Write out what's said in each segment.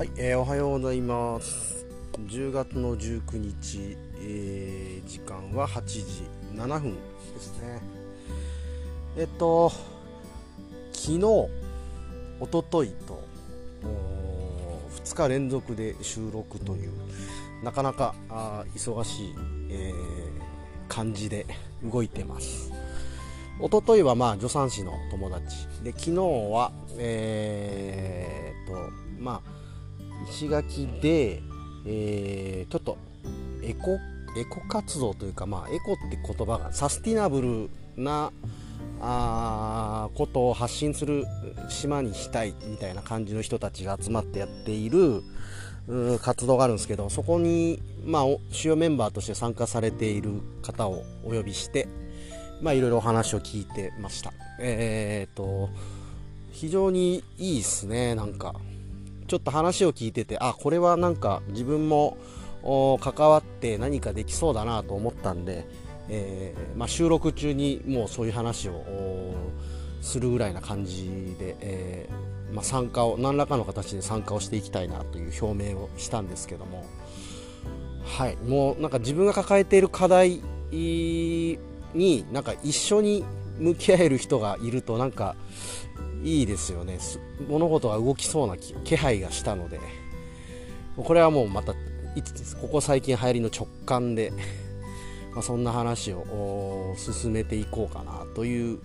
はい、えー、おはようございます。10月の19日、えー、時間は8時7分ですね。えっと昨日おとといと2日連続で収録というなかなかあ忙しい、えー、感じで動いてます。おとといはまあ助産師の友達。で昨日はえー、っとまあ石垣で、えー、ちょっとエコエコ活動というか、まあ、エコって言葉がサスティナブルなあことを発信する島にしたいみたいな感じの人たちが集まってやっている活動があるんですけどそこに、まあ、主要メンバーとして参加されている方をお呼びしてまあいろいろお話を聞いてました。えー、っと非常にいいですねなんか。ちょっと話を聞いててあこれはなんか自分も関わって何かできそうだなと思ったんで、えー、まあ、収録中にもうそういう話をするぐらいな感じで、えー、まあ、参加を何らかの形で参加をしていきたいなという表明をしたんですけどもはいもうなんか自分が抱えている課題になんか一緒に向き合える人がいるとなんかいいですよね。物事が動きそうな気配がしたので。これはもうまたここ最近流行りの直感で まそんな話を進めていこうかなという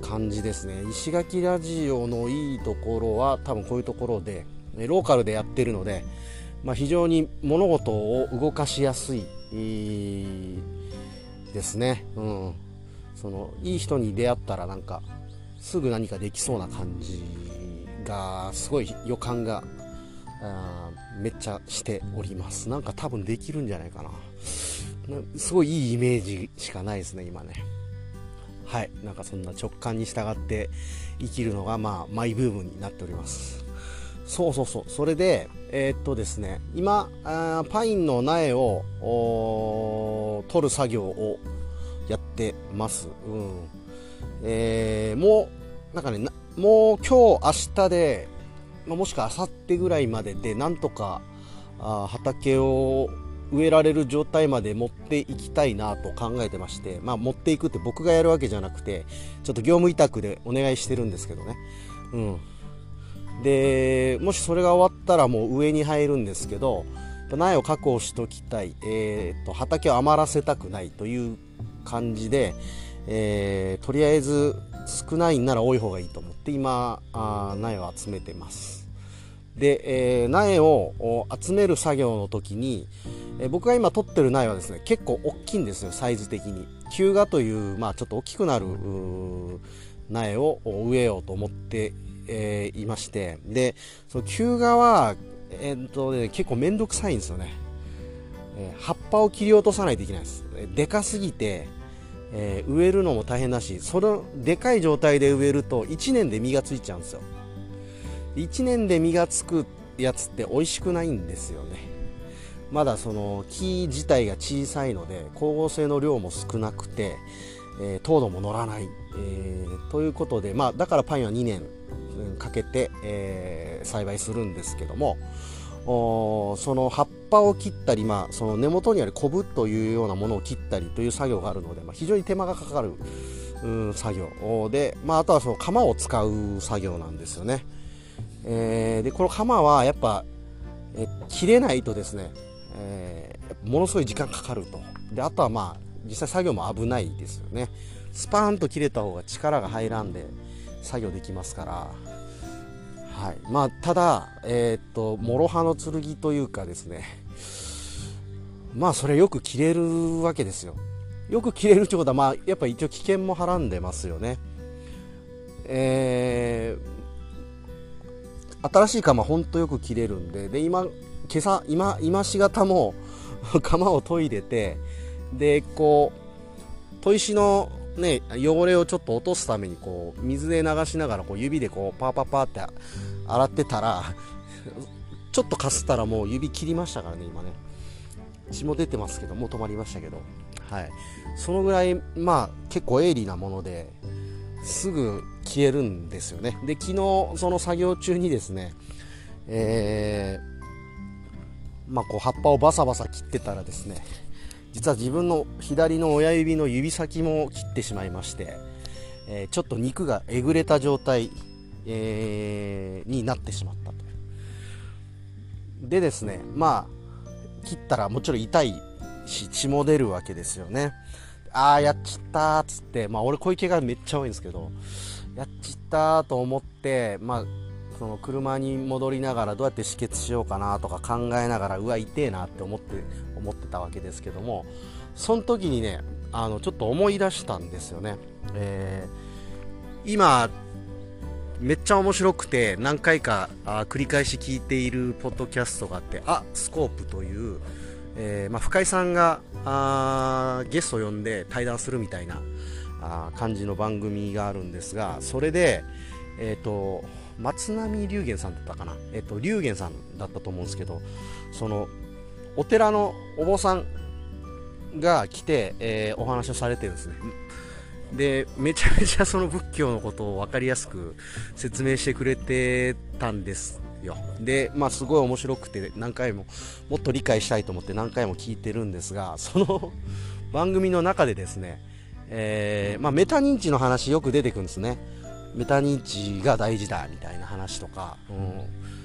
感じですね。石垣ラジオのいいところは多分こういうところでローカルでやってるので、まあ、非常に物事を動かしやすいですね、うん、そのいい人に出会ったらなんかすぐ何かできそうな感じがすごい予感があめっちゃしております。なんか多分できるんじゃないかな。すごいいいイメージしかないですね今ね。はい。なんかそんな直感に従って生きるのがまあマイブームになっております。そうそうそう。それでえー、っとですね。今あパインの苗を取る作業をやってます。うん。えー、もう、なんかね、もう今日、明日で、まあ、もしくは明後日ぐらいまでで、なんとかあ畑を植えられる状態まで持っていきたいなと考えてまして、まあ、持っていくって僕がやるわけじゃなくて、ちょっと業務委託でお願いしてるんですけどね。うん。で、もしそれが終わったらもう上に入るんですけど、苗を確保しておきたい、えーと、と畑を余らせたくないという感じで、えー、とりあえず少ないんなら多い方がいいと思って今あ苗を集めてます。で、えー、苗を集める作業の時に、えー、僕が今取ってる苗はですね結構大きいんですよサイズ的に。球芽という、まあ、ちょっと大きくなる苗を植えようと思って、えー、いまして。でその球芽は、えーとね、結構面倒くさいんですよね、え葉っぱを切り落とさないといけないです。でかすぎてえー、植えるのも大変だしそのでかい状態で植えると1年で実がついちゃうんですよ。1年で実がつくやつって美味しくないんですよね。まだその木自体が小さいので光合成の量も少なくて、えー、糖度も乗らない、えー、ということで、まあ、だからパインは2年かけて、えー、栽培するんですけどもその葉っぱを切ったり、まあ、その根元にあるコブというようなものを切ったりという作業があるので、まあ、非常に手間がかかる作業で、まあ、あとはその鎌を使う作業なんですよね。えー、でこの鎌はやっぱ、え切れないとですね、えー、ものすごい時間かかると。であとはまあ実際作業も危ないですよね。スパーンと切れた方が力が入らんで作業できますから。はい。まあ、ただ、えー、っと諸刃の剣というかですねまあそれよく切れるわけですよ。よく切れるってことは、まあ、やっぱ一応危険もはらんでますよね。えー、新しい釜ほんとよく切れるんでで今今朝今今しがたも 釜を研いでてでこう砥石のね、汚れをちょっと落とすためにこう水で流しながらこう指でこうパーパーパーって洗ってたらちょっとかすったらもう指切りましたからね今ね。血も出てますけどもう止まりましたけど。はい。そのぐらいまあ結構鋭利なものですぐ消えるんですよね。で昨日その作業中にですねえー、まあ、こう葉っぱをバサバサ切ってたらですね実は自分の左の親指の指先も切ってしまいまして、えー、ちょっと肉がえぐれた状態、えー、になってしまったと。でですねまあ切ったらもちろん痛いし血も出るわけですよね。ああやっちったっつってまあ俺小池がめっちゃ多いんですけどやっちったと思ってまあその車に戻りながらどうやって止血しようかなとか考えながらうわ痛えなって思って思ってたわけですけどもその時にねあのちょっと思い出したんですよね、えー、今めっちゃ面白くて何回かあ繰り返し聞いているポッドキャストがあってあスコープという、えーまあ、深井さんがあゲストを呼んで対談するみたいなあ感じの番組があるんですがそれでえ、ー、と松並龍玄さんだったかな、えっと、龍玄さんだったと思うんですけど、その、お寺のお坊さんが来て、えー、お話をされてるんですね。で、めちゃめちゃその仏教のことを分かりやすく説明してくれてたんですよ。で、まあすごい面白くて何回も、もっと理解したいと思って何回も聞いてるんですが、その番組の中でですね、えー、まあ、メタ認知の話よく出てくるんですね。メタ認知が大事だみたいな話とか、う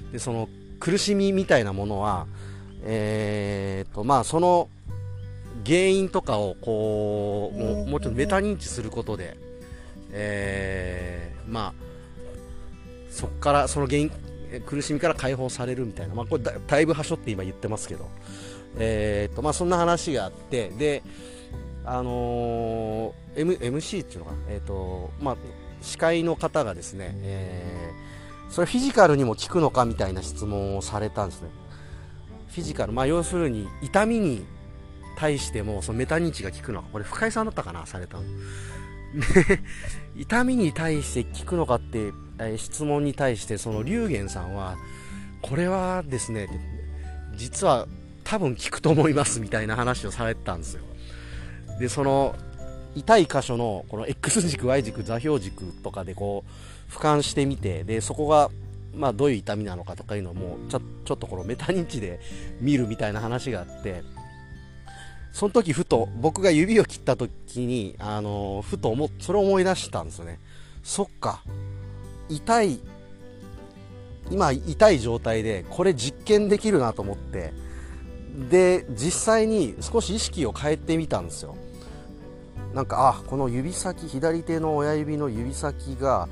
ん、でその苦しみみたいなものは、えーとまあ、その原因とかをこうもうもうちょっとメタ認知することで、えー、まあそこからその原因苦しみから解放されるみたいな、まあ、これだいぶはしょって今言ってますけど、えーとまあ、そんな話があってであのー、M、MC っていうのかな、えーとまあ、司会の方がですね、えー、それフィジカルにも効くのかみたいな質問をされたんですね。フィジカル、まあ、要するに痛みに対してもそのメタ認知が効くのか、これ深井さんだったかな、された。痛みに対して効くのかって、え、質問に対してその龍玄さんは、これはですね、実は多分効くと思いますみたいな話をされてたんですよ。で、その痛い箇所のこの X 軸 Y 軸座標軸とかでこう俯瞰してみてでそこがまあどういう痛みなのかとかいうのもちょちょっとこのメタ認知で見るみたいな話があってその時ふと僕が指を切った時にあのふと思それを思い出したんですよね。そっか。痛い今痛い状態でこれ実験できるなと思って。で実際に少し意識を変えてみたんですよ。なんかあこの指先左手の親指の指先が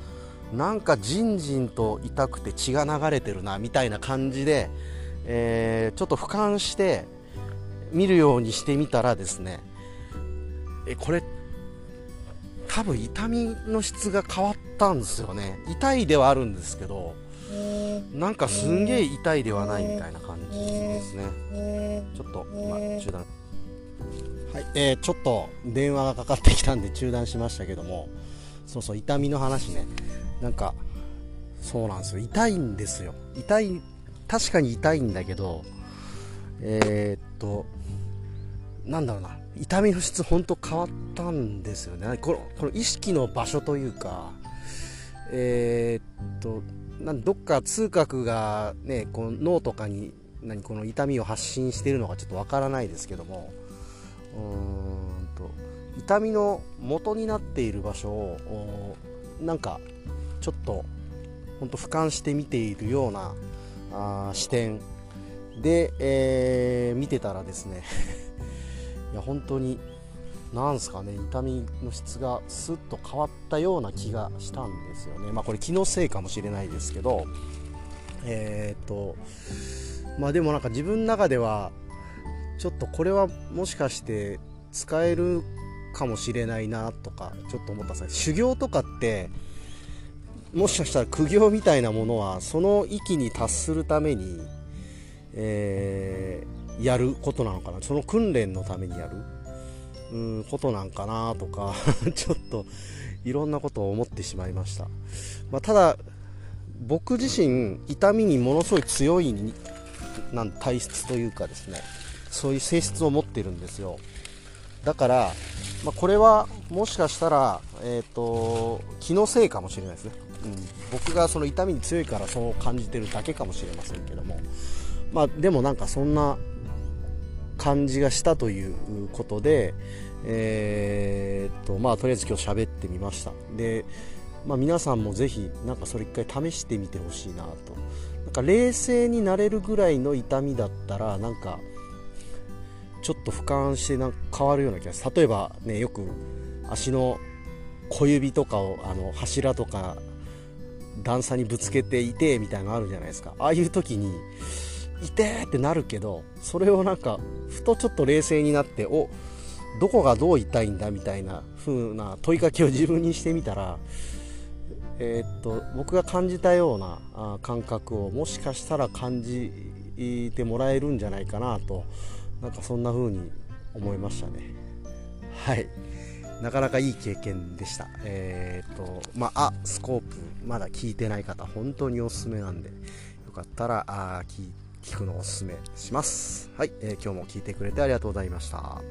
なんかじんじんと痛くて血が流れてるなみたいな感じで、えー、ちょっと俯瞰して見るようにしてみたらですねえこれ多分痛みの質が変わったんですよね。痛いではあるんですけどなんかすんげえ痛いではないみたいな感じですね。ちょっと今中断。はい、えー、ちょっと電話がかかってきたんで中断しましたけども、そうそう、痛みの話ね、なんか、そうなんですよ、痛いんですよ。痛い、確かに痛いんだけど、えー、っと、なんだろうな、痛みの質、ほんと変わったんですよね。このこの意識の場所というか、えー、っと、なんどっか痛覚がね、この脳とかに何この痛みを発信しているのかちょっとわからないですけども、うんと痛みの元になっている場所をなんかちょっと本当俯瞰して見ているようなあ視点で、えー、見てたらですねいや本当になんすかね痛みの質がスッと変わったような気がしたんですよね。まあこれ気のせいかもしれないですけどえー、っとまあでもなんか自分の中ではちょっとこれはもしかして使えるかもしれないなとかちょっと思ったんです修行とかってもしかしたら苦行みたいなものはその域に達するために、えー、やることなのかな。その訓練のためにやる。うんことなんかなとか ちょっといろんなことを思ってしまいました、まあ、ただ僕自身痛みにものすごい強いなん体質というかですね。そういう性質を持ってるんですよ。だから、まあ、これはもしかしたら、えーと、気のせいかもしれないですね、うん、僕がその痛みに強いからそう感じてるだけかもしれませんけども、まあ、でもなんかそんな感じがしたということで、えー、っとまあ、とりあえず今日喋ってみました。で、まあ、皆さんもぜひなんかそれ一回試してみてほしいなと。なんか冷静になれるぐらいの痛みだったらなんかちょっと俯瞰してなんか変わるような気がする。例えばねよく足の小指とかをあの柱とか段差にぶつけていてみたいなのあるじゃないですか。ああいう時にいてってなるけどそれをなんかふとちょっと冷静になっておどこがどう痛いんだみたいな風な問いかけを自分にしてみたらえー、っと僕が感じたようなあ感覚をもしかしたら感じてもらえるんじゃないかなとなんかそんな風に思いましたね。はい。なかなかいい経験でした。えー、っとまあスコープまだ聞いてない方本当におすすめなんでよかったらあ聞いて聞くのをおすすめします。はい、えー、今日も聞いてくれてありがとうございました。